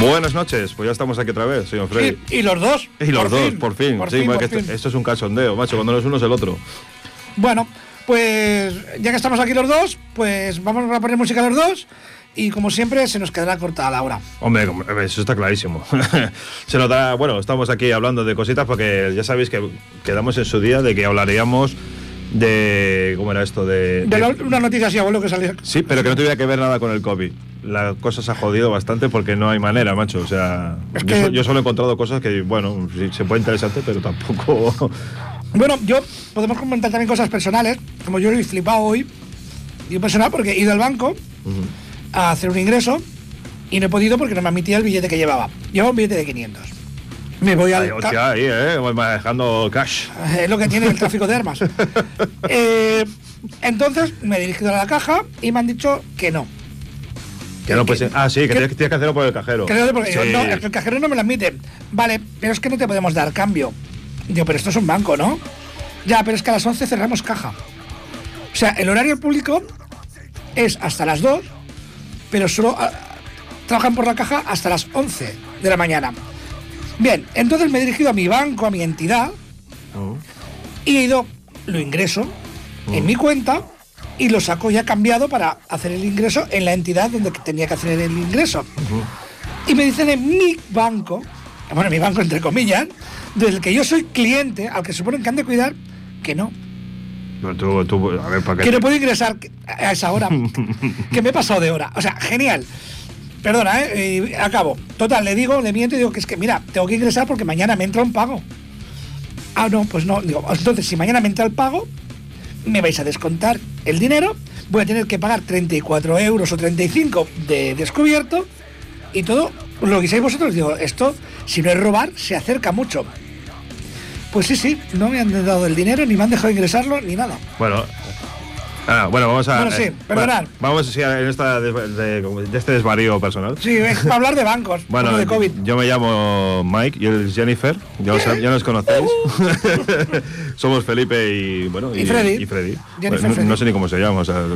Buenas noches, pues ya estamos aquí otra vez, señor Freddy. Y, y los dos. Y los por dos, fin, por fin. por sí, fin, porque por esto, fin. esto es un cachondeo, macho. Cuando no es uno es el otro. Bueno, pues ya que estamos aquí los dos, pues vamos a poner música los dos. Y como siempre, se nos quedará corta la hora. Hombre, como- eso está clarísimo. Se nota, bueno, estamos aquí hablando de cositas porque ya sabéis que quedamos en su día de que hablaríamos de. ¿Cómo era esto? De. De una noticia así, abuelo, que salió. Sí, pero que no tuviera que ver nada con el COVID. La cosa se ha jodido bastante porque no hay manera, macho. O sea, Es yo, que- so- yo solo he encontrado cosas que, bueno, sí, se puede interesante, pero tampoco. Bueno, yo podemos comentar también cosas personales, como yo he flipado hoy. Digo personal porque he ido al banco a hacer un ingreso y no he podido porque no me admitía el billete que llevaba. Llevaba un billete de 500. Me voy al. Ay, hostia, ahí, ¿eh? Voy manejando cash. Es lo que tiene el tráfico de armas. Eh, entonces me he dirigido a la caja y me han dicho que no. Que no puede ser- Ah, sí, que, que- tienes, tienes que hacerlo por el cajero. No, porque Sí. el cajero no me lo admite. Vale, pero es que no te podemos dar cambio. Digo, pero esto es un banco, ¿no? Ya, pero es que a las 11 cerramos caja. O sea, el horario público es hasta las 2, pero solo ah, trabajan por la caja hasta las 11 de la mañana. Bien, entonces me he dirigido a mi banco, a mi entidad, Oh. y he ido, lo ingreso en mi cuenta y lo saco ya cambiado para hacer el ingreso en la entidad donde tenía que hacer el ingreso. Y me dicen en mi banco, bueno, mi banco entre comillas, del que yo soy cliente, al que suponen que han de cuidar, que no, Pero tú, tú, a ver, ¿para qué? que no puedo ingresar a esa hora, que me he pasado de hora. O sea, genial. Perdona, ¿eh? Y acabo. Total, le digo, le miento y digo que es que, mira, tengo que ingresar porque mañana me entra un pago. Ah, no, pues no. Digo, entonces, si mañana me entra el pago, me vais a descontar el dinero, voy a tener que pagar 34 euros o 35 de descubierto y todo lo que seáis vosotros. Digo, esto, si no es robar, se acerca mucho. Pues sí, sí, no me han dado el dinero, ni me han dejado ingresarlo, ni nada. Bueno. Ah, bueno, vamos a. Bueno, sí, eh, perdonad. vamos sí, en esta de, de este desvarío personal. Sí, es para hablar de bancos, Bueno, no de COVID. yo me llamo Mike y él es Jennifer, ya, os- ya nos conocéis. Somos Felipe y bueno Y Freddy. y Freddy. Bueno, no, Freddy. no sé ni cómo se llama. o sea,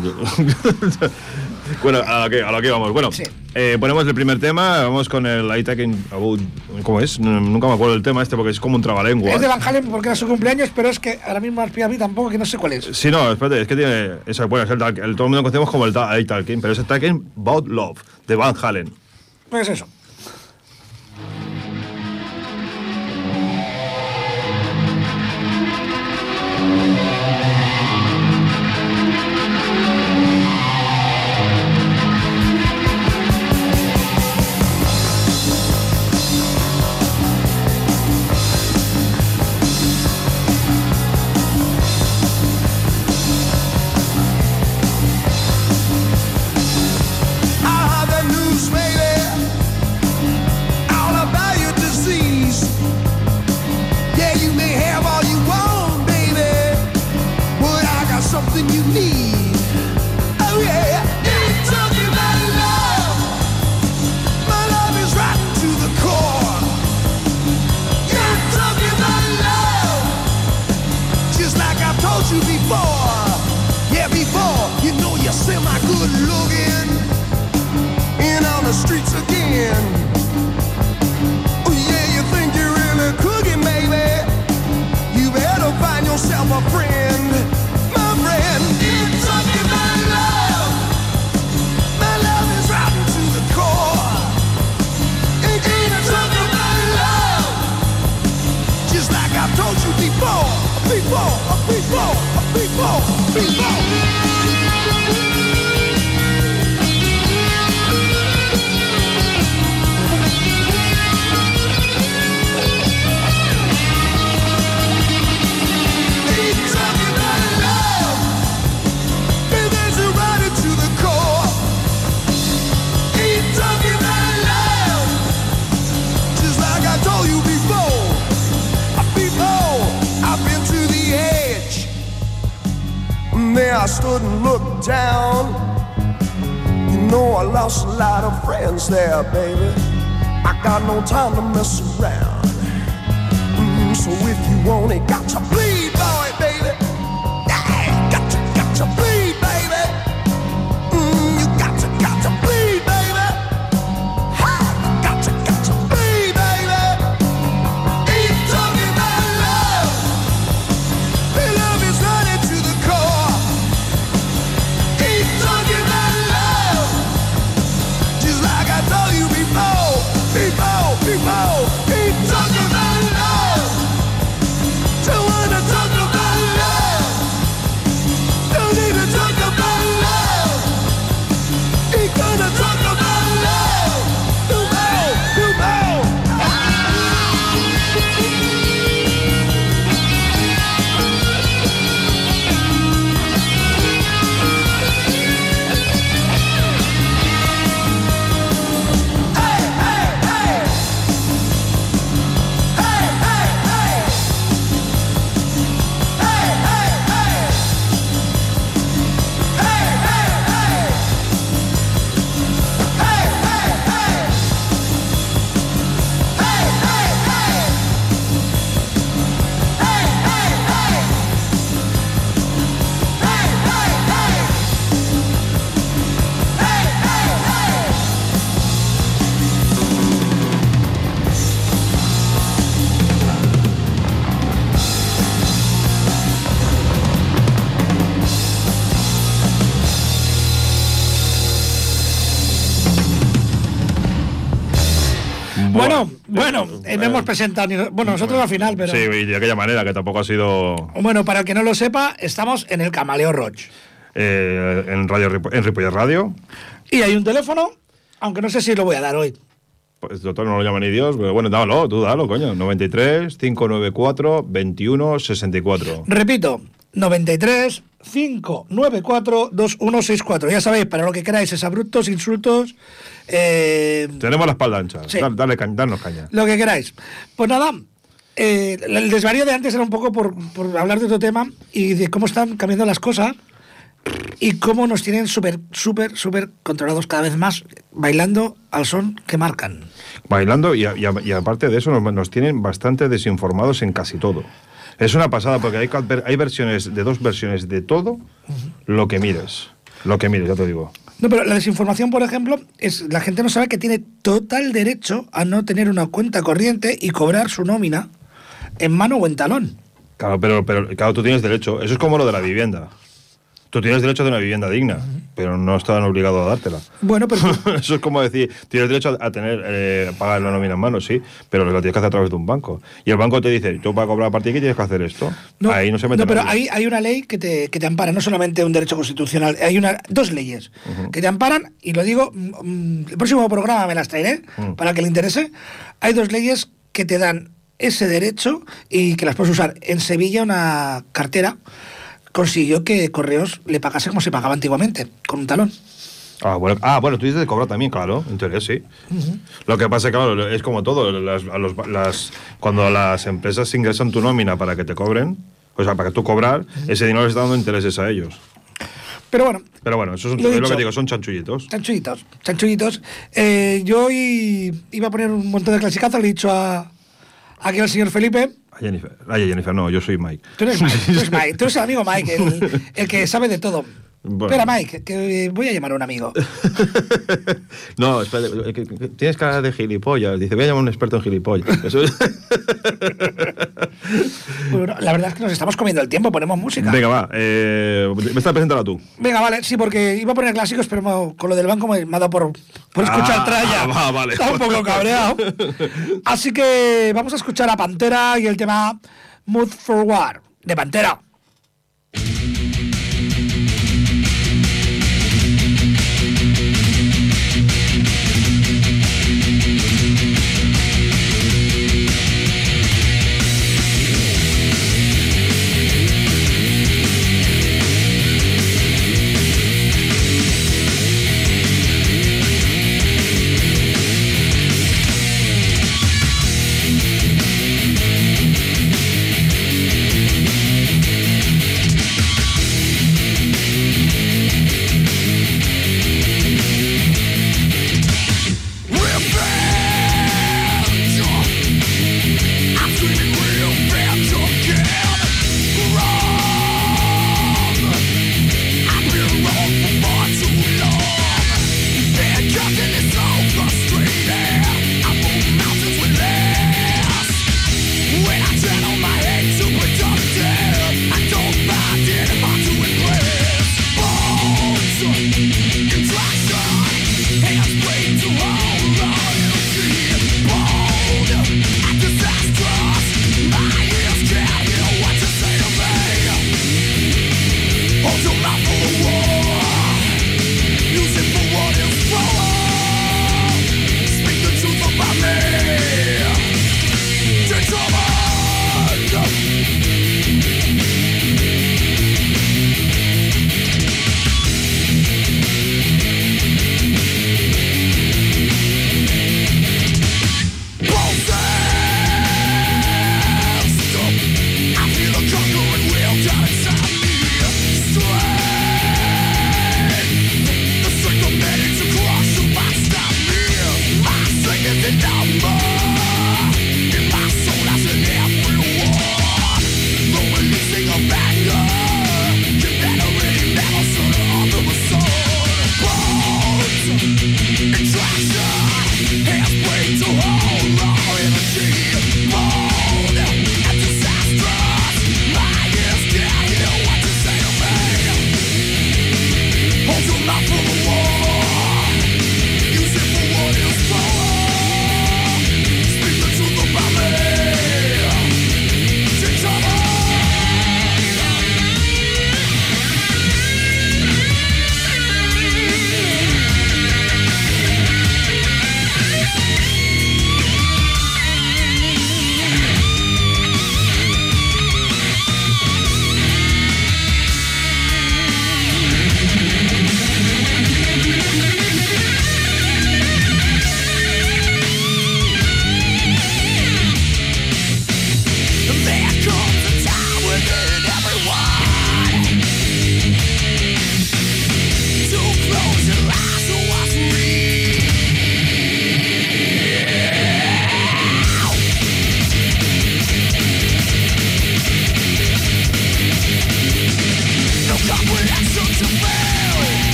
bueno, a lo que, a lo que vamos. Bueno, Sí. eh, ponemos el primer tema, vamos con el I Talking About. ¿Cómo es? Nunca me acuerdo del tema este porque es como un trabalengua. Es de Van Halen porque era su cumpleaños, pero es que ahora mismo a mí tampoco que no sé cuál es. Sí, no, espérate, es que tiene. Eso, bueno, es el, el- todo el mundo conocemos como el I Talking, pero es el Talking About Love de Van Halen. Pues eso. Presentado ni. Bueno, nosotros al final, pero. Sí, y de aquella manera, que tampoco ha sido Bueno, para el que no lo sepa, estamos en el Camaleo Roach. eh, en Radio en Ripollet Radio. Y hay un teléfono, aunque no sé si lo voy a dar hoy. Pues doctor no lo llama ni Dios, pero bueno, dalo, tú dalo, coño. 93 594 21 64. Repito, 93 594 2164. Ya sabéis, para lo que queráis, es abruptos, insultos, eh, Tenemos la espalda ancha. Sí. Dale, dale danos caña. lo que queráis. Pues nada, eh, el desvarío de antes era un poco por, por hablar de otro tema y de cómo están cambiando las cosas y cómo nos tienen súper, súper, súper controlados cada vez más, bailando al son que marcan. Bailando y, a- y a- y aparte de eso nos, nos tienen bastante desinformados en casi todo. Es una pasada porque hay, hay versiones de dos versiones de todo lo que mires. Lo que mires, ya te digo. No, pero la desinformación, por ejemplo, es la gente no sabe que tiene total derecho a no tener una cuenta corriente y cobrar su nómina en mano o en talón. Claro, pero, pero claro, tú tienes derecho. Eso es como lo de la vivienda. Tú tienes derecho de una vivienda digna, pero no están obligados a dártela. Bueno, pero Eso es como decir, tienes derecho a tener, eh, pagar la nómina en mano, sí, pero lo tienes que hacer a través de un banco. Y el banco te dice, tú para cobrar a partir de aquí tienes que hacer esto. no, Ahí no se mete pero nadie. hay, hay una ley que te, que te ampara, no solamente un derecho constitucional, hay una, dos leyes que te amparan, y lo digo, mm, mm, el próximo programa me las traeré Mm. para que le interese. Hay dos leyes que te dan ese derecho y que las puedes usar. En Sevilla, una cartera consiguió que Correos le pagase como se pagaba antiguamente, con un talón. Ah bueno, ah, bueno, tú dices de cobrar también, claro, en teoría sí. Lo que pasa es que, claro, es como todo. Las, a los- las- cuando las empresas ingresan tu nómina para que te cobren, o sea, para que tú cobrar, ese dinero les está dando intereses a ellos. Pero bueno, Pero bueno, eso es, Lo es lo que digo, son chanchullitos. Chanchullitos, chanchullitos. Eh, yo hoy iba a poner un montón de clasicazos, le he dicho a, aquí al señor Felipe. A Jennifer. Ay, Jennifer, no, yo soy Mike. Tú eres Mike, tú eres Mike, tú eres el amigo Mike, el, el que sabe de todo. Bueno. Espera, Mike, que voy a llamar a un amigo. no, espera, que- que- que tienes cara de gilipollas. Dice, voy a llamar a un experto en gilipollas. Eso es- Bueno, la verdad es que nos estamos comiendo el tiempo, ponemos música. Venga, va. Eh, me estás presentando tú. Venga, vale, sí, porque iba a poner clásicos, pero con lo del banco me, me ha dado por, por escuchar Ah, tralla. va, vale. Estaba un poco cabreado. Así que vamos a escuchar a Pantera y el tema Mood for War, de Pantera.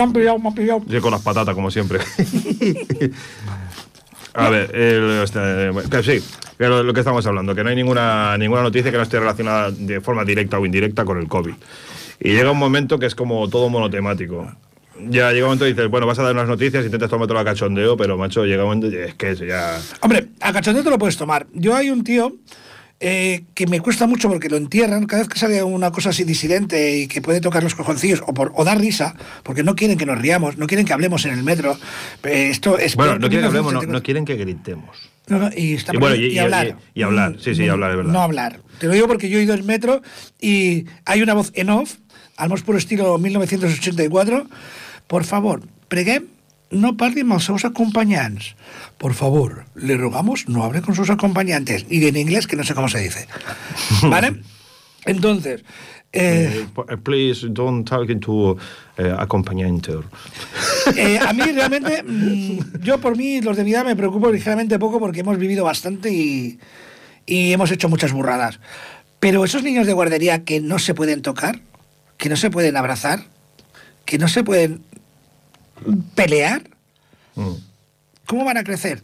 Me han pillado, me han pillado. Yo con las patatas, como siempre. A ver, este, que sí, pero lo que estamos hablando, que no hay ninguna, ninguna noticia que no esté relacionada de forma directa o indirecta con el COVID. Y llega un momento que es como todo monotemático. Ya llega un momento y dices, bueno, vas a dar unas noticias, intentas tomártelo a cachondeo, pero macho, llega un momento y es que ya. Hombre, a cachondeo te lo puedes tomar. Yo hay un tío eh, que me cuesta mucho porque lo entierran cada vez que sale una cosa así disidente y que puede tocar los cojoncillos o, por, o dar risa, porque no quieren que nos riamos, no quieren que hablemos en el metro. Eh, esto es Bueno, no quieren que hablemos, no, 1984. no quieren que gritemos. No, no, y, está Y bueno, y- y- hablar. y- hablar, sí, sí, hablar, es verdad. No hablar. Te lo digo porque yo he ido en metro y hay una voz en off, al más puro estilo 1984. Por favor, preguem no parli amb els seus acompañants. Por favor, le rogamos no hable con sus acompañantes. Y en inglés, que no sé cómo se dice. ¿Vale? Entonces, eh, Eh, please don't talk to eh, acompañante. Eh, a mí realmente, mm, yo por mí, los de mi edad me preocupo ligeramente poco porque hemos vivido bastante y, y hemos hecho muchas burradas. Pero esos niños de guardería que no se pueden tocar, que no se pueden abrazar, que no se pueden pelear, Mm. ¿cómo van a crecer?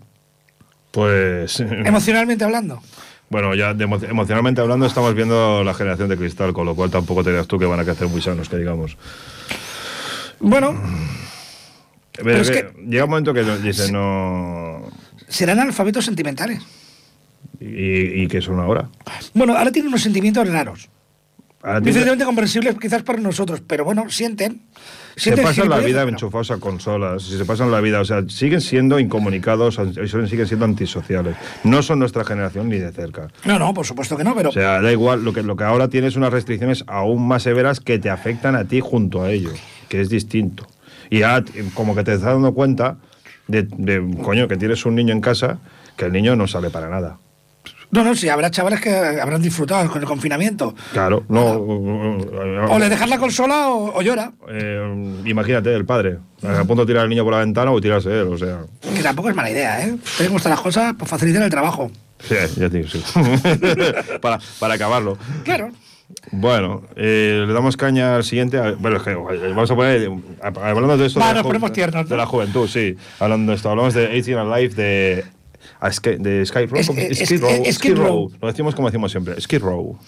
Pues. Emocionalmente hablando. Bueno, ya de emo- emocionalmente hablando estamos viendo la generación de cristal, con lo cual tampoco te digas tú que van a crecer muy sanos, que digamos. Bueno, Pero es que que- llega un momento que dice no... serán alfabetos sentimentales. ¿Y, y qué son ahora? Bueno, ahora tienen unos sentimientos raros. Difícilmente comprensibles quizás para nosotros, pero bueno, sienten. Se pasan la vida enchufados a consolas, si se pasan la vida, o sea, siguen siendo incomunicados, siguen siendo antisociales. No son nuestra generación ni de cerca. No, no, por supuesto que no, pero O sea, da igual, lo que, lo que ahora tienes unas restricciones aún más severas que te afectan a ti junto a ellos, que es distinto. Y ya como que te estás dando cuenta de, de, coño, que tienes un niño en casa, que el niño no sale para nada. No, no, sí, habrá chavales que habrán disfrutado con el confinamiento. Claro, no. O le dejas la consola o, o llora. Eh, imagínate, el padre, a punto de tirar al niño por la ventana o tirarse él, o sea. Que tampoco es mala idea, ¿eh? Tenemos gustan las cosas, pues facilitan el trabajo. Sí, ya te digo, sí. para, para acabarlo. Claro. Bueno, eh, le damos caña al siguiente. Bueno, es que, eh, vamos a poner. Hablando de esto. De, la nos ju- ponemos tiernos, ¿no? de la juventud, sí. Hablando de esto, hablamos de 18 Alive de. A Sky- de Sky Row. Es- ¿cómo? es- Skid Row. Skid Row. Row. Lo decimos como decimos siempre. Skid Row.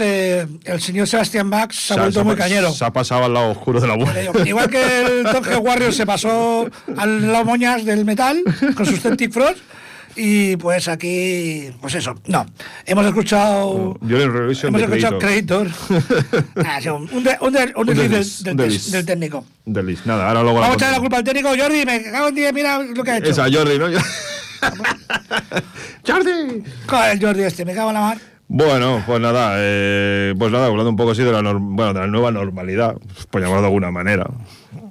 Eh, el señor Sebastián Bach se ha vuelto muy cañero. Se ha pasado al lado oscuro de la muerte. Igual que el Tokyo Warrior se pasó al lado moñas del metal con sus Celtic Frost. Y pues aquí, pues eso, no. Hemos escuchado. Yo en Revolution Hemos de escuchado Creator. Ah, sí, un, desliz del, técnico. Nada, ahora luego Vamos a echarle la culpa al técnico. Jordi, me cago en ti, mira lo que ha hecho. Esa, Jordi, ¿no? ¡Jordi! Joder, Jordi este, me cago en la mar. Bueno, pues nada, eh, pues nada, hablando un poco así de la, bueno, de la nueva normalidad, por llamarlo de alguna manera.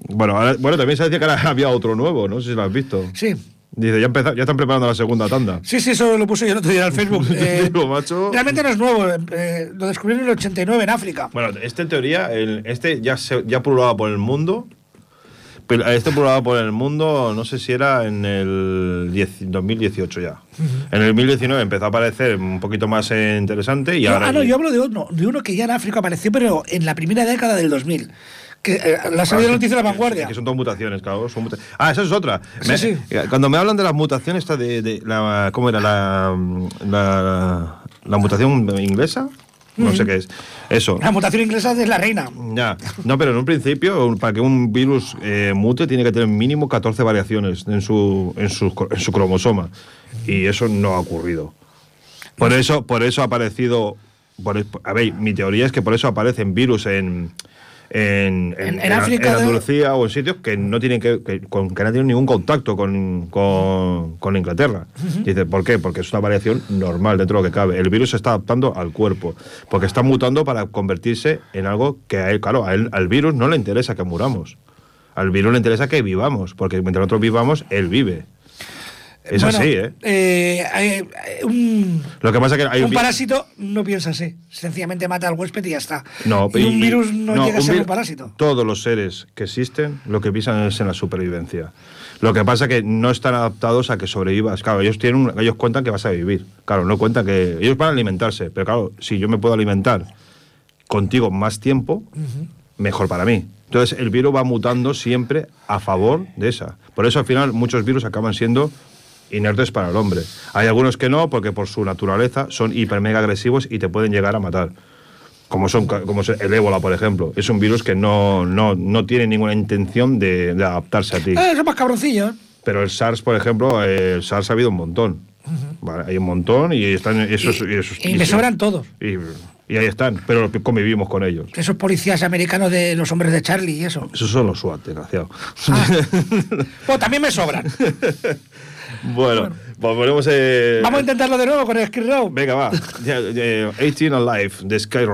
Bueno, ahora- bueno, también se decía que ahora había otro nuevo, no sé si lo has visto. Sí. Dice, ya, empeza- ya están preparando la segunda tanda. Sí, sí, eso lo puse yo el otro día en el Facebook. Eh, Digo, macho. realmente no es nuevo, eh, lo descubrieron en el 89 en África. Bueno, este en teoría, el- este ya se, ya pululaba por el mundo. Este por el mundo, no sé si era en el 10 2018 ya. En el 2019 empezó a aparecer un poquito más eh, interesante y ahora. ah, no, yo hablo de uno, de uno que ya en África apareció, pero en la primera década del 2000. Que eh, la salida de noticia de la vanguardia. Que son todas mutaciones, claro. son muta- Ah, esa es otra. Sí, Me- sí. Cuando me hablan de las mutaciones, esta de, de la, ¿cómo era? La, la, la mutación inglesa. No sé qué es. Eso. La mutación inglesa es la reina. Ya. No, pero en un principio, para que un virus eh, mute, tiene que tener mínimo 14 variaciones en su, en su, en su cromosoma. Y eso no ha ocurrido. Por eso, por eso ha aparecido. Por, es- a ver, mi teoría es que por eso aparecen virus en. En, En- en África. Andalucía o en sitios que no tienen que, que- con, que no tienen ningún contacto con, con, con Inglaterra. Dice, ¿por qué? Porque es una variación normal dentro de lo que cabe. El virus se está adaptando al cuerpo, porque está mutando para convertirse en algo que a él, claro, a él- al virus no le interesa que muramos. Al virus le interesa que vivamos, porque mientras nosotros vivamos, él vive. Es Bueno, así, ¿eh? eh, un, Lo que pasa es que hay un parásito no piensa así. Sencillamente mata al huésped y ya está. No, y un y- virus no, llega a ser un parásito. Todos los seres que existen lo que piensan es en la supervivencia. Lo que pasa es que no están adaptados a que sobrevivas. Claro, ellos tienen un- ellos cuentan que vas a vivir. Claro, no cuentan que ellos van a alimentarse, pero claro, si yo me puedo alimentar contigo más tiempo, mejor para mí. Entonces, el virus va mutando siempre a favor de esa. Por eso al final muchos virus acaban siendo inertes para el hombre. Hay algunos que no, porque por su naturaleza son hiper mega agresivos y te pueden llegar a matar como son como el ébola, por ejemplo. Es un virus que no, no, no tiene ninguna intención de, de adaptarse a ti. Eh, son más cabroncillos. Pero el SARS, por ejemplo, eh, el SARS ha habido un montón. Vale, hay un montón y están esos. Y- esos- y me sobran todos. Y, y ahí están, pero convivimos con ellos. Esos policías americanos de los hombres de Charlie y eso. Esos son los SWAT, desgraciado. Ah. Pues también me sobran. bueno, pues ponemos. eh, Vamos a intentarlo de nuevo con el Skid Row. Venga, va. Ya, ya, 18 Alive, de Sky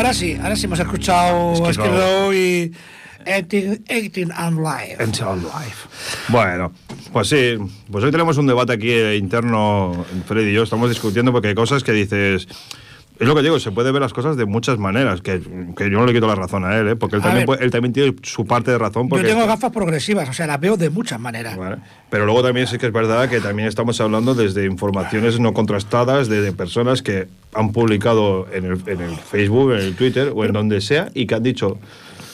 ahora sí, ahora sí hemos escuchado Skid Row y 18, 18 and Live. Until life. Bueno, pues sí, pues hoy tenemos un debate aquí interno, Freddy y yo estamos discutiendo porque hay cosas que dices... Es lo que digo, se puede ver las cosas de muchas maneras, que, que yo no le quito la razón a él, ¿eh? porque él también, puede- él también tiene su parte de razón. Yo Porque tengo gafas progresivas, o sea, las veo de muchas maneras. Vale. Pero luego también sí que es verdad que también estamos hablando desde informaciones no contrastadas, de, de personas que han publicado en el, en el Facebook, en el Twitter o en donde sea y que han dicho...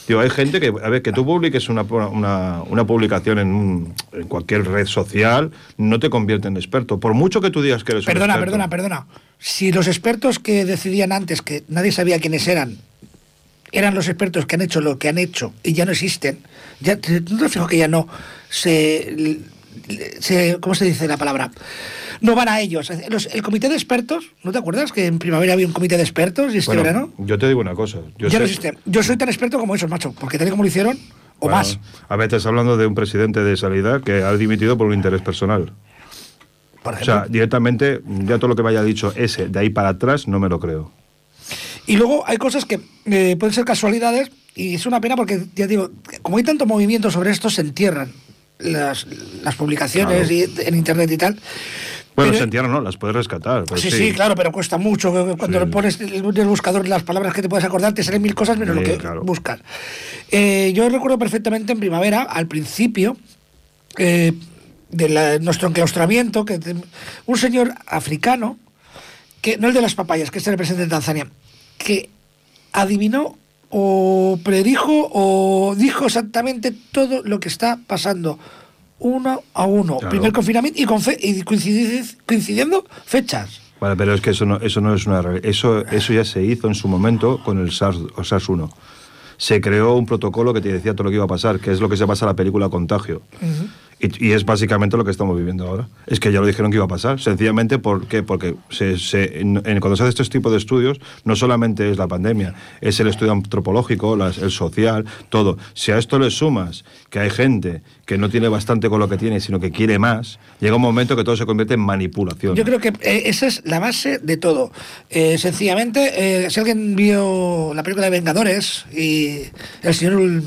Digo, hay gente que, a ver, que tú publiques una, una, una publicación en, un- en cualquier red social no te convierte en experto. Por mucho que tú digas que eres un Perdona, experto. perdona, perdona. Si los expertos que decidían antes, que nadie sabía quiénes eran, eran los expertos que han hecho lo que han hecho y ya no existen, ya, ¿no te fijo que ya no se, se- ¿Cómo se dice la palabra? No van a ellos. Los- el comité de expertos, ¿no te acuerdas que en primavera había un comité de expertos y este Bueno, verano? yo te digo una cosa. Yo sé- soy tan experto como esos, macho, porque tal y como lo hicieron, o Bueno, más. A ver, estás hablando de un presidente de salida que ha dimitido por un interés personal. Por O sea, directamente, ya todo lo que me haya dicho ese de ahí para atrás, no me lo creo. Y luego hay cosas que eh, pueden ser casualidades y es una pena porque, ya digo, como hay tanto movimiento sobre esto, se entierran las, las publicaciones Claro. y, en internet y tal. Bueno, Pero- se entierran, no, las puedes rescatar. pero Sí, sí, claro, pero cuesta mucho. Cuando Sí. le pones en el buscador las palabras que te puedes acordar, te salen mil cosas menos Sí, lo que claro. buscas. Eh, yo recuerdo perfectamente en primavera, al principio, eh, de la- nuestro enclaustramiento, que un señor africano, que no el de las papayas, que es el presidente de Tanzania, que adivinó o predijo o dijo exactamente todo lo que está pasando uno a uno. Claro. Primer confinamiento y, con fe- y coincidi- coincidiendo fechas. Vale, pero es que eso no, eso no es una realidad. Eso, eso ya se hizo en su momento con el SARS, o SARS-1. Se creó un protocolo que te decía todo lo que iba a pasar, que es lo que se pasa en la película Contagio. Y, es básicamente lo que estamos viviendo ahora. Es que ya lo dijeron que iba a pasar. Sencillamente ¿por qué? porque se, se- en- en- cuando se hace este tipo de estudios, no solamente es la pandemia, es el estudio antropológico, las- el social, todo. Si a esto le sumas que hay gente que no tiene bastante con lo que tiene, sino que quiere más, llega un momento que todo se convierte en manipulación. Yo creo que eh, esa es la base de todo. Eh, sencillamente, eh, si alguien vio la película de Vengadores y el señor...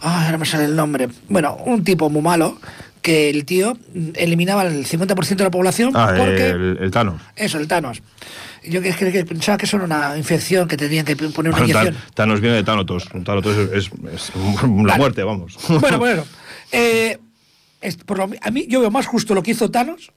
Ah, ahora me sale el nombre. Bueno, un tipo muy malo que el tío eliminaba el 50% de la población Ah, porque... el, el Thanos. Eso, el Thanos. Yo que, que- que pensaba que eso era una infección que tenían que poner una inyección. Thanos viene de Thanatos. Thanatos es, es- es la Vale. muerte, vamos. Bueno, bueno. Eh, es- por lo- a mí yo veo más justo lo que hizo Thanos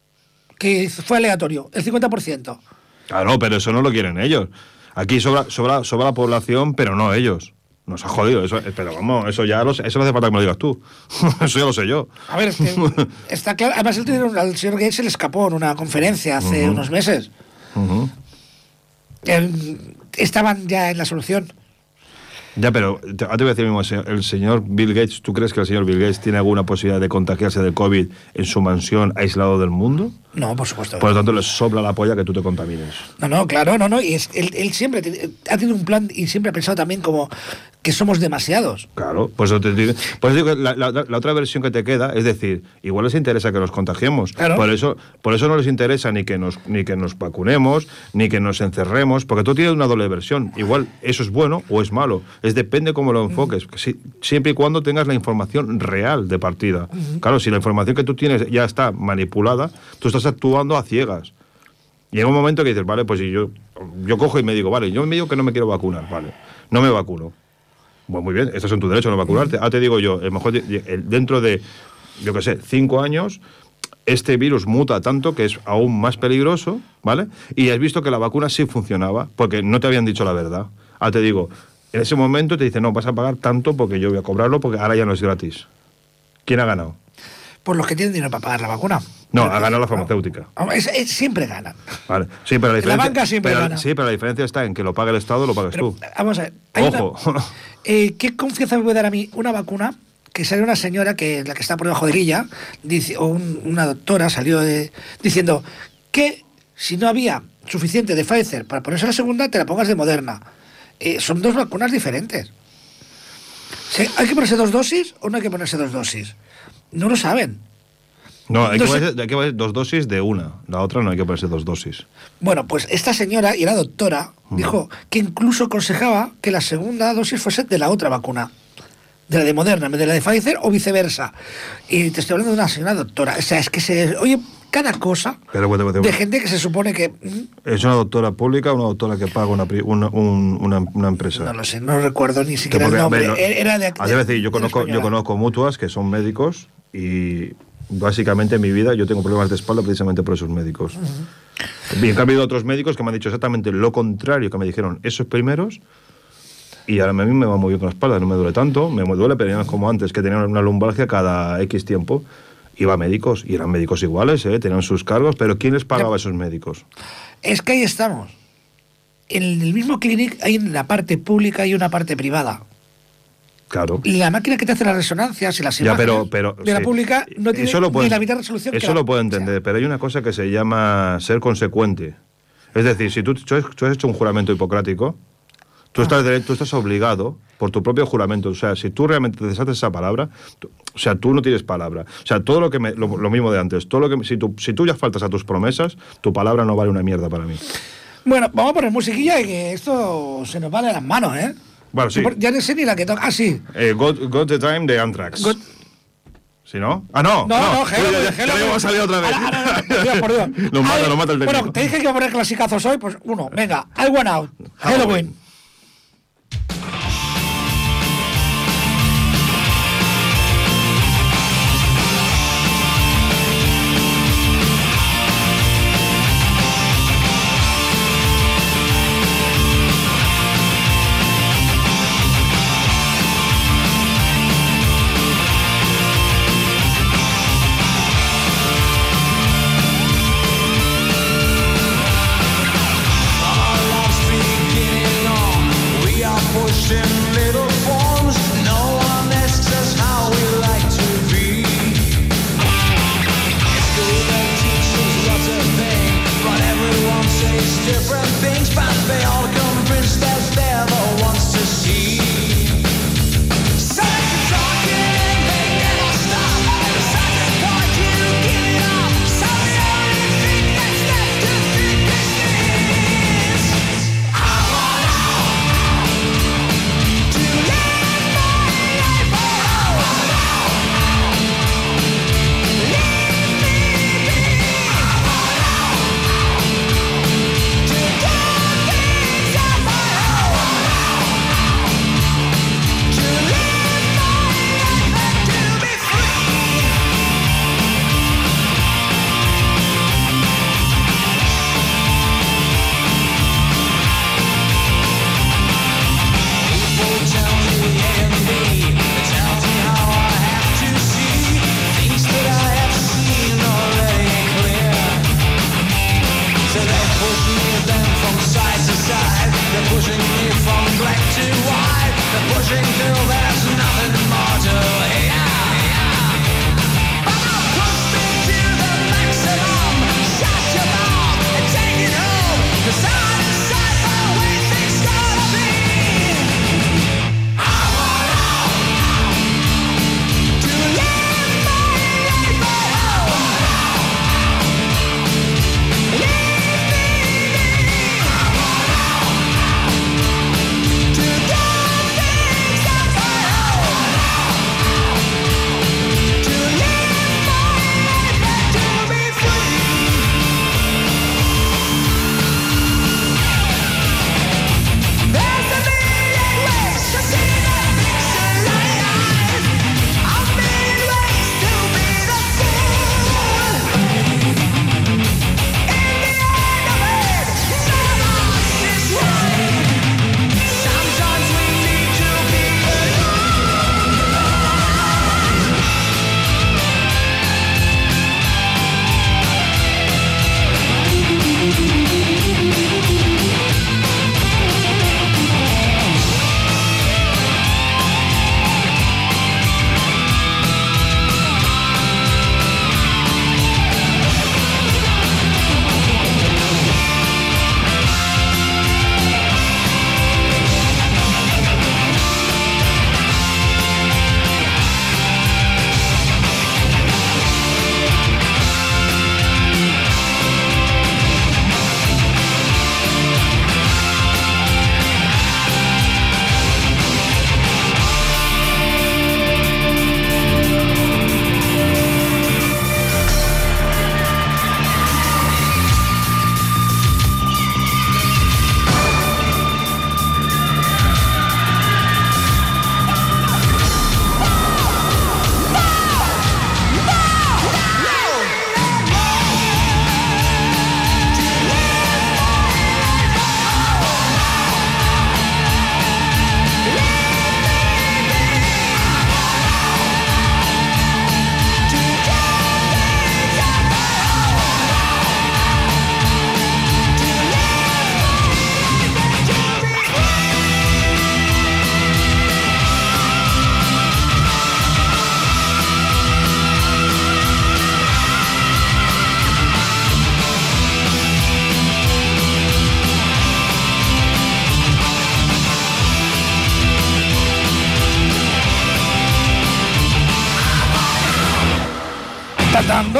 que fue aleatorio, el 50%. Claro, pero eso no lo quieren ellos. Aquí sobra, sobra, sobra la población, pero no ellos. Nos ha jodido. Eso, pero vamos, eso ya lo eso no hace falta que me lo digas tú. eso ya lo sé yo. A ver, es que está claro. Además, el al señor Gates se le escapó en una conferencia hace unos meses. Eh, estaban ya en la solución. Ya, pero te, te voy a decir mismo, el señor Bill Gates, ¿tú crees que el señor Bill Gates tiene alguna posibilidad de contagiarse de COVID en su mansión aislado del mundo? No, por supuesto. Por lo tanto, le sobra la polla que tú te contamines. No, no, claro, no, no. Y es, él, él siempre te- ha tenido un plan y siempre ha pensado también como que somos demasiados. Claro, pues te eso digo la, la- la otra versión que te queda es decir, igual les interesa que nos contagiemos. Claro. Por eso, por eso no les interesa ni que nos ni que nos vacunemos, ni que nos encerremos, porque tú tienes una doble versión. Igual eso es bueno o es malo. Es depende cómo lo enfoques. Si- siempre y cuando tengas la información real de partida. Claro, si la información que tú tienes ya está manipulada, tú estás actuando a ciegas. Llega un momento que dices, vale, pues si yo, yo cojo y me digo, vale, yo me digo que no me quiero vacunar, vale, no me vacuno. Bueno, muy bien, estos son tus derechos, no vacunarte. Ahora te digo yo, a lo mejor de- de- dentro de, yo qué sé, cinco años, este virus muta tanto que es aún más peligroso, ¿vale? Y has visto que la vacuna sí funcionaba, porque no te habían dicho la verdad. Ahora te digo, en ese momento te dicen, no, vas a pagar tanto porque yo voy a cobrarlo, porque ahora ya no es gratis. ¿Quién ha ganado? Por los que tienen dinero para pagar la vacuna. No, ha ganado la farmacéutica. Es- es- siempre ganan. Vale. Sí, pero la La diferencia, banca siempre pero- gana. Sí, pero la diferencia está en que lo pague el Estado o lo pagues Pero, tú. vamos a ver. una- Ojo. eh, ¿Qué confianza me puede dar a mí una vacuna? Que sale una señora que la que está por debajo de grilla, dice, o un- una doctora salió de- diciendo que si no había suficiente de Pfizer para ponerse la segunda, te la pongas de Moderna. Eh, son dos vacunas diferentes. ¿Hay que ponerse dos dosis o no hay que ponerse dos dosis? No lo saben. No, hay que, No ponerse, hay que ponerse dos dosis de una. La otra no hay que ponerse dos dosis. Bueno, pues esta señora y la doctora Mm. dijo que incluso aconsejaba que la segunda dosis fuese de la otra vacuna. De la de Moderna, de la de Pfizer o viceversa. Y te estoy hablando de una señora doctora. O sea, es que se oye cada cosa Pero, de gente que se supone que... mm, ¿Es una doctora pública o una doctora que paga una, una, un- una, una empresa? No lo sé, no recuerdo ni siquiera el nombre. ver, no- Era de, a decir, yo de conozco, yo conozco mutuas que son médicos y básicamente en mi vida yo tengo problemas de espalda precisamente por esos médicos. Bien, ha habido otros médicos que me han dicho exactamente lo contrario que me dijeron esos primeros y ahora a mí me va muy bien con la espalda, no me duele tanto, me duele, pero no es como antes, que tenían una lumbalgia cada X tiempo. Iba a médicos y eran médicos iguales, ¿eh? tenían sus cargos, pero ¿quién les pagaba a esos médicos? Es que ahí estamos. En el mismo clinic hay en la parte pública y una parte privada. Claro. Y la máquina que te hace las resonancias y las Ya, imágenes pero, pero de la sí. pública no tiene Eso lo ni la mitad de resolución que Eso la- lo puedo o sea, entender, pero hay una cosa que se llama ser consecuente. Es decir, si tú, tú has hecho un juramento hipocrático, tú, Ah. estás, tú estás obligado por tu propio juramento. O sea, si tú realmente te deshaces esa palabra, tú- o sea, tú no tienes palabra. O sea, todo lo que me, lo, lo mismo de antes, todo lo que si tú, si tú ya faltas a tus promesas, tu palabra no vale una mierda para mí. Bueno, vamos a poner musiquilla y que esto se nos va de las manos, ¿eh? Bueno, sí. Ya no sé ni la que toca. Ah, sí. Eh, got, Got the Time de Anthrax. Got- ¿Sí, no? Ah, no. No, no, Uy, Hello, ya- ya- Hello, ya salir otra vez. Ahora, ahora, ahora, por Dios, por Dios. Lo mata, lo mata el técnico. Bueno, te dije que iba a poner clasicazos hoy, pues uno. Venga, I Went Out. Halloween. Our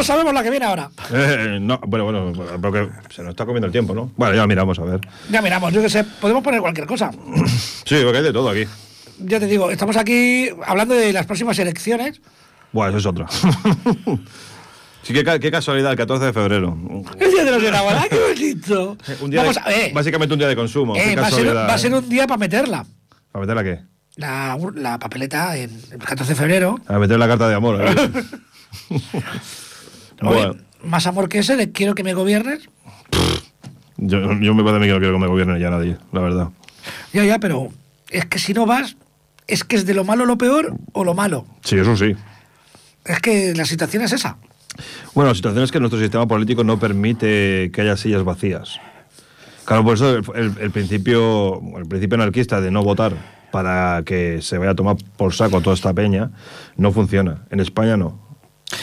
no sabemos la que viene ahora. Eh, no, bueno, bueno, porque se nos está comiendo el tiempo, ¿no? Bueno, ya miramos, a ver. Ya miramos, yo que sé, podemos poner cualquier cosa. Sí, porque hay de todo aquí. Ya te digo, estamos aquí hablando de las próximas elecciones. Buah, eso es otra. sí, qué, ca- qué casualidad, el 14 de febrero. El día de los enamorados, qué bonito. Un día Vamos de- a, eh, básicamente un día de consumo. eh, qué va, a ser, casualidad. va a ser un día para meterla. ¿Para meter la qué? La, la papeleta en el 14 de febrero. A meter la carta de amor. ¿eh? Oye, más amor que ese de quiero que me gobiernes. yo, yo me parece a mí que no quiero que me gobierne ya nadie, la verdad. Ya, ya, pero es que si no vas, es que es de lo malo lo peor o lo malo. Sí, eso sí. Es que la situación es esa. Bueno, la situación es que nuestro sistema político no permite que haya sillas vacías. Claro, por eso el, el- el principio, el principio anarquista de no votar para que se vaya a tomar por saco toda esta peña no funciona. En España no.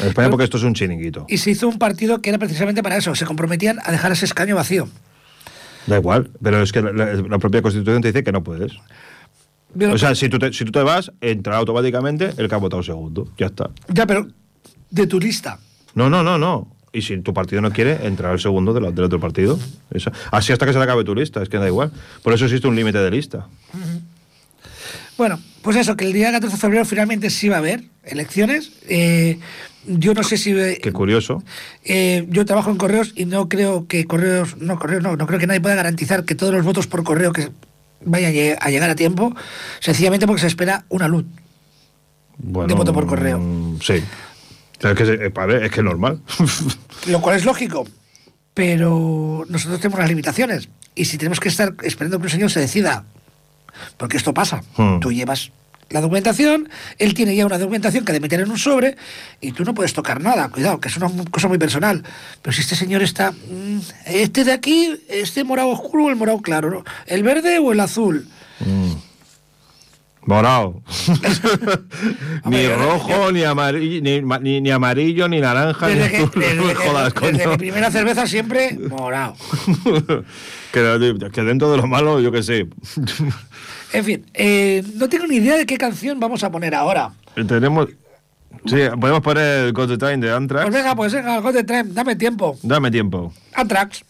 En España porque esto es un chiringuito. Y se hizo un partido que era precisamente para eso. Se comprometían a dejar ese escaño vacío. Da igual, pero es que la, propia Constitución te dice que no puedes. Pero- O sea, si tú te, si tú te vas, entrará automáticamente el que ha votado segundo. Ya está. ya, pero de tu lista. No, no, no, no. Y si tu partido no quiere, entrará el segundo de la- del otro partido. Eso. Así hasta que se le acabe tu lista, es que da igual. Por eso existe un límite de lista. Bueno, pues eso, que el día 14 de febrero finalmente sí va a haber elecciones. Eh, yo no sé si... Qué curioso. Eh, yo trabajo en correos y no creo que correos, no correos, no, no creo que nadie pueda garantizar que todos los votos por correo que vayan a lle- a llegar a tiempo, sencillamente porque se espera una luz. Bueno, De voto por correo. mm, Sí. Es que, eh, es que es normal. Lo cual es lógico, pero nosotros tenemos las limitaciones. Y si tenemos que estar esperando que un señor se decida, porque esto pasa, Hmm. tú llevas la documentación, él tiene ya una documentación que de meter en un sobre y tú no puedes tocar nada, cuidado, que es una cosa muy personal. Pero si este señor está, mm, este de aquí, este morado oscuro o el morado claro, ¿no? el verde o el azul. Morado. ni rojo, ni amarillo, ni, ni, ni amarillo, ni naranja, ni Desde, que, desde No jodas, desde coño. mi primera cerveza siempre morado. que, que dentro de lo malo, yo qué sé. En fin, eh, no tengo ni idea de qué canción vamos a poner ahora. Tenemos. Sí, podemos poner el God the Time de Anthrax. Pues venga, pues venga, God de Tren, dame tiempo. Dame tiempo. Antrax.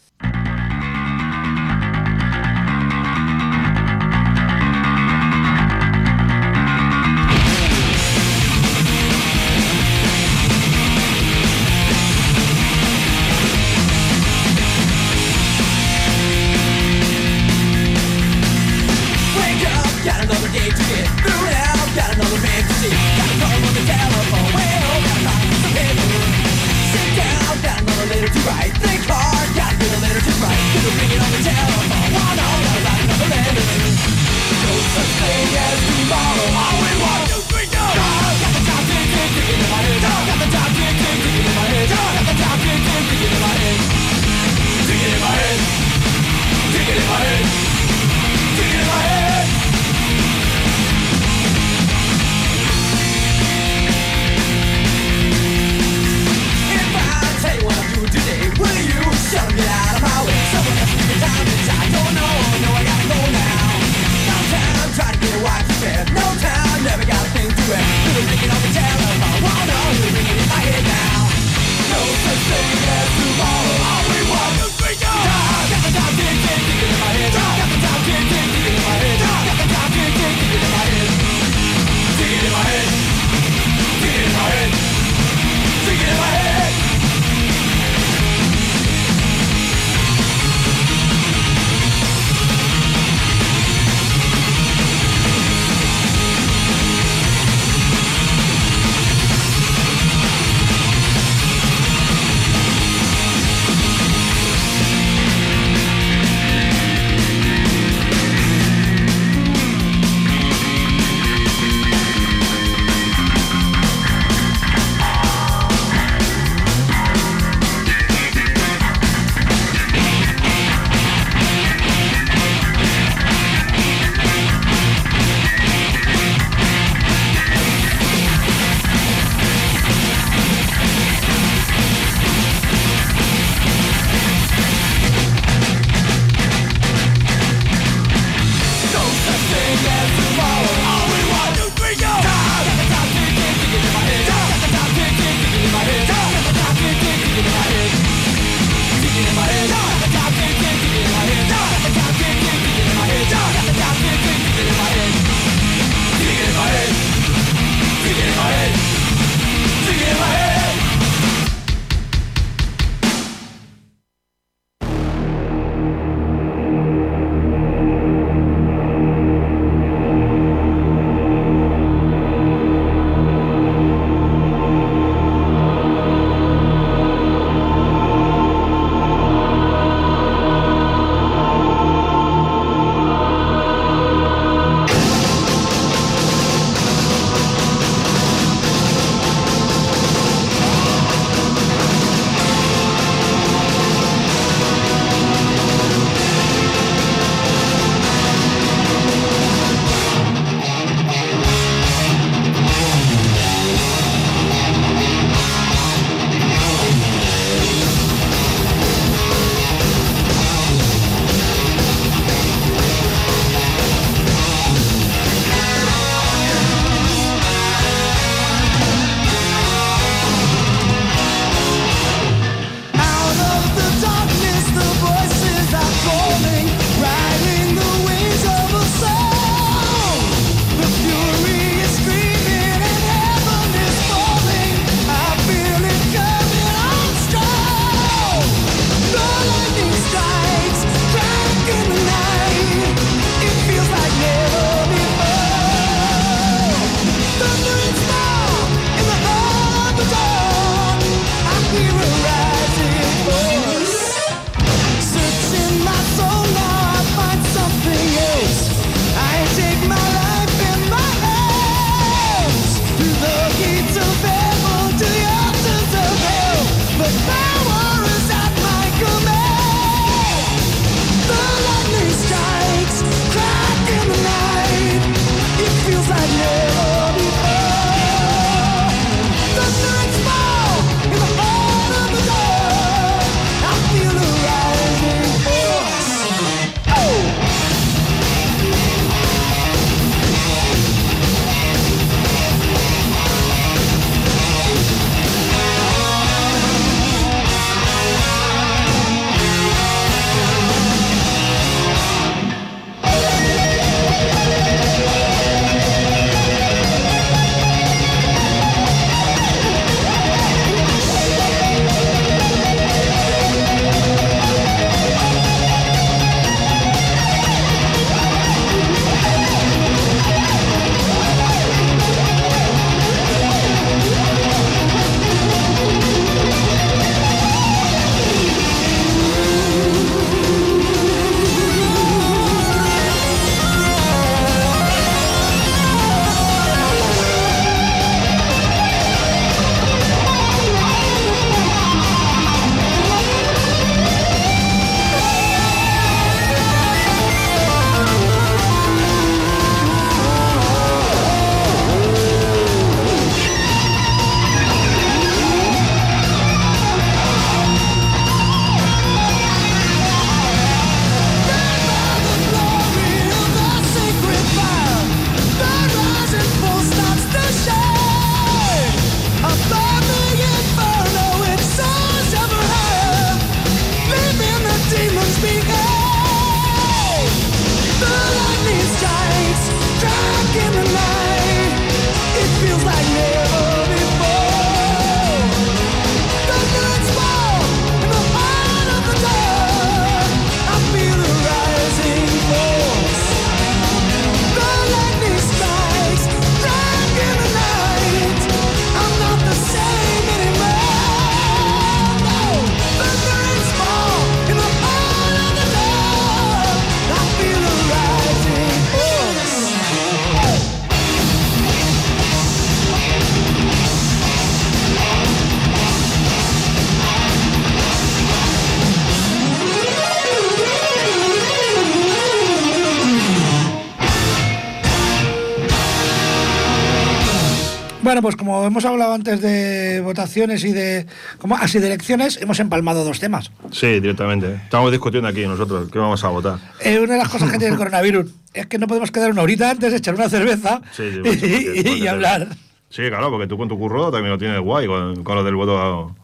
Bueno, pues como hemos hablado antes de votaciones y de. Como, así de elecciones, hemos empalmado dos temas. Sí, directamente. Estamos discutiendo aquí nosotros, ¿qué vamos a votar? Eh, una de las cosas que tiene el coronavirus es que no podemos quedar una horita antes, echar una cerveza Sí, sí, y, porque- porque- y porque- hablar. Sí, claro, porque tú con tu curro también lo tienes guay con, con lo del voto.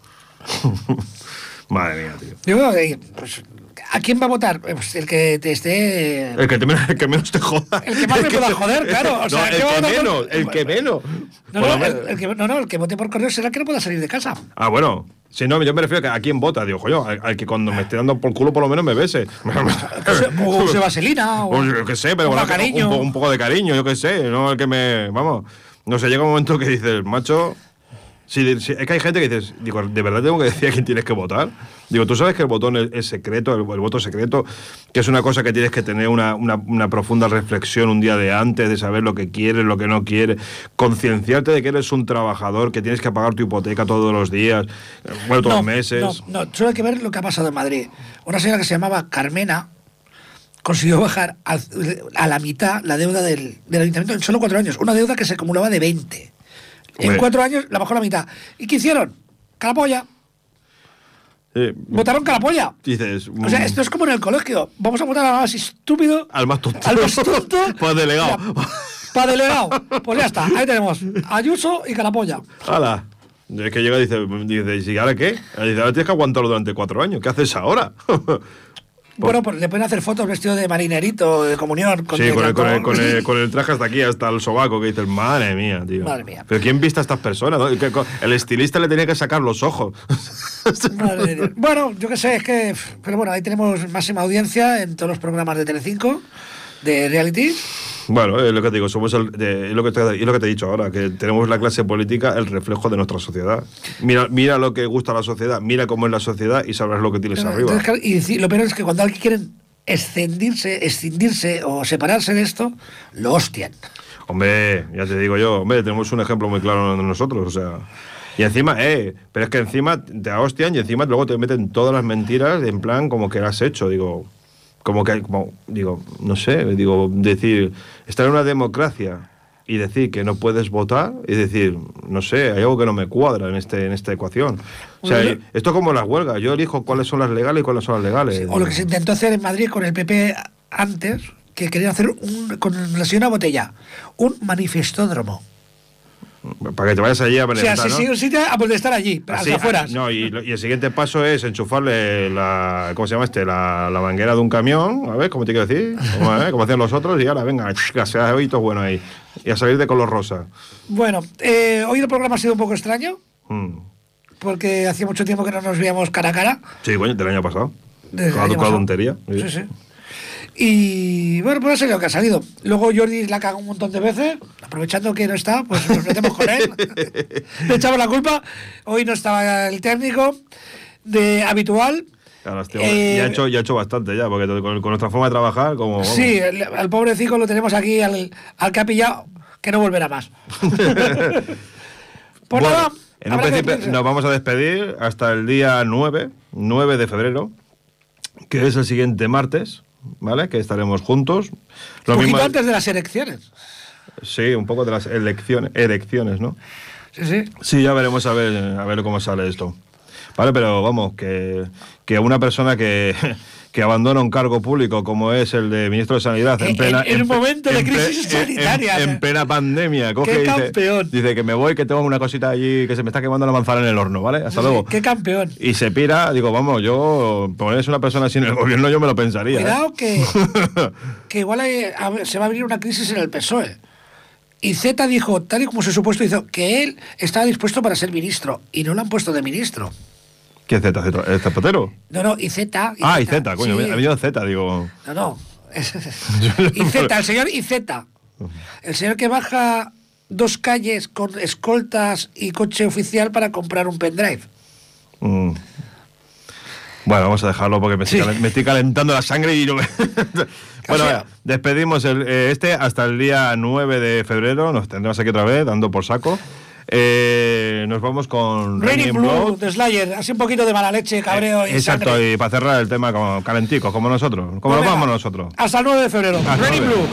Madre mía, tío. Digo, eh, pues, ¿a quién va a votar? Eh, Pues el que te esté. El que, te menos, el que menos te joda. El que más me pueda joder, claro, o sea, no, ¿qué va a el que votar por- menos, el que menos. No, no, el, menos- el que, no, no, el que vote por correo será el que no pueda salir de casa. Ah, bueno. Si no, yo me refiero a, que a quién vota. Digo, coño, al, al que cuando me esté dando por culo por lo menos me bese. O use vaselina. O, O yo qué sé, pero o bueno, cariño. Un, un poco de cariño, yo qué sé. No el que me. Vamos. No sé, llega un momento que dices, macho. Si, si- es que hay gente que dices, digo, ¿de verdad tengo que decir a quién tienes que votar? Digo, tú sabes que el botón es, es secreto, el, el voto secreto, que es una cosa que tienes que tener una, una- una profunda reflexión un día de antes, de saber lo que quieres, lo que no quieres, concienciarte de que eres un trabajador, que tienes que pagar tu hipoteca todos los días, bueno, todos los meses. No, no, solo hay que ver lo que ha pasado en Madrid. Una señora que se llamaba Carmena consiguió bajar a, la mitad la deuda del, del ayuntamiento en solo cuatro años. Una deuda que se acumulaba de 20. En cuatro años la bajó a la mitad. ¿Y qué hicieron? Calapolla. Eh, Votaron calapolla. dices. O sea, mm, esto es como en el colegio. Vamos a votar al más estúpido. Al más tonto. Al más tonto. Pues delegado. Para delegado. Pues ya está. Ahí tenemos. Ayuso y calapolla. ¡Hala! Es que llega y dice, dice, ¿y ahora qué? Dice, ahora tienes que aguantarlo durante cuatro años. ¿Qué haces ahora? Bueno, pues le pueden hacer fotos vestido de marinerito, de comunión. Con sí, con el, con, el, con- el, con el traje hasta aquí, hasta el sobaco, que dices, madre mía, tío. Madre mía. Pero ¿quién viste a estas personas? no? El estilista le tenía que sacar los ojos. Madre Dios. Bueno, yo qué sé, es que. Pero bueno, ahí tenemos máxima audiencia en todos los programas de Telecinco, de reality. Bueno, es lo que te digo, somos el, de- es lo que te, es lo que te he dicho ahora, que tenemos la clase política el reflejo de nuestra sociedad. Mira, mira lo que gusta a la sociedad, mira cómo es la sociedad y sabrás lo que tienes arriba. Entonces, y lo peor es que cuando alguien quieren escindirse, escindirse o separarse de esto, lo hostian. Hombre, ya te digo yo, hombre, tenemos un ejemplo muy claro de nosotros, o sea. Y encima, eh, pero es que encima te hostian y encima luego te meten todas las mentiras en plan como que lo has hecho, digo. Como que, como, digo, no sé, digo, decir, estar en una democracia y decir que no puedes votar, y decir, no sé, hay algo que no me cuadra en, este, en esta ecuación. O sea, Bueno, esto es como las huelgas, yo elijo cuáles son las legales y cuáles son las legales. O lo que se intentó hacer en Madrid con el PP antes, que querían hacer un, con la señora Botella, un manifestódromo. Para que te vayas allí a O sea, si ¿no? un sitio, a pues de estar allí, Así, hacia afuera. No, y, y el siguiente paso es enchufarle la. ¿Cómo se llama este? La, la manguera de un camión, a ver, ¿cómo te quiero decir? Como, ¿eh? como hacían los otros, y ahora venga, hoy todo bueno ahí. Y a salir de color rosa. Bueno, eh, hoy el programa ha sido un poco extraño, Mm. porque hacía mucho tiempo que no nos veíamos cara a cara. Sí, coño, del año pasado. Desde año la pasado. tontería. Sí, sí. Y bueno, pues ha salido lo que ha salido. Luego Jordi la cagó un montón de veces. Aprovechando que no está, pues nos metemos con él. Le echamos la culpa. Hoy no estaba el técnico de habitual. Claro, hostia, Eh, ya, ha hecho, ya ha hecho bastante ya, porque con, con nuestra forma de trabajar, como. vamos. Sí, el- al pobrecito lo tenemos aquí, al, al que ha pillado, que no volverá más. pues Bueno, nada, en un principio nos vamos a despedir hasta el día 9, 9 de febrero, que es el siguiente martes, ¿vale? Que estaremos juntos. Lo Un mismo- antes de las elecciones. Sí, un poco de las elecciones, elecciones, ¿no? Sí, sí. Sí, ya veremos a ver, a ver cómo sale esto. Vale, pero vamos, que, que una persona que, que abandona un cargo público como es el de ministro de Sanidad en En- plena... en un pe- momento de en crisis en- sanitaria, En, en plena pandemia. Coge ¡Qué y campeón! dice que me voy, que tengo una cosita allí, que se me está quemando la manzana en el horno, ¿vale? Hasta luego. Qué campeón. Y se pira, digo, vamos, yo, ponerse una persona así en el gobierno, yo me lo pensaría. ¿eh? Cuidado que, que igual hay- a ver, se va a abrir una crisis en el PSOE. Y Z dijo, tal y como se supuesto, hizo que él estaba dispuesto para ser ministro. Y no lo han puesto de ministro. ¿Qué Z? Z? ¿El zapatero? No, no, y Z. Ah, y Z, coño, sí. Z, digo. No, no. y Z, el señor y Z. El señor que baja dos calles con escoltas y coche oficial para comprar un pendrive. Mm. Bueno, vamos a dejarlo porque me estoy, Sí. calen- me estoy calentando la sangre y no me... bueno, sea- despedimos el, eh, este hasta el día 9 de febrero. Nos tendremos aquí otra vez, dando por saco. Eh, nos vamos con Raining Blood. de Slayer. Así un poquito de mala leche, cabreo y Eh, Exacto, sangre. y para cerrar el tema como calenticos, como nosotros, como Pues nos venga, vamos nosotros. Hasta el 9 de febrero. Raining el 9. Blue.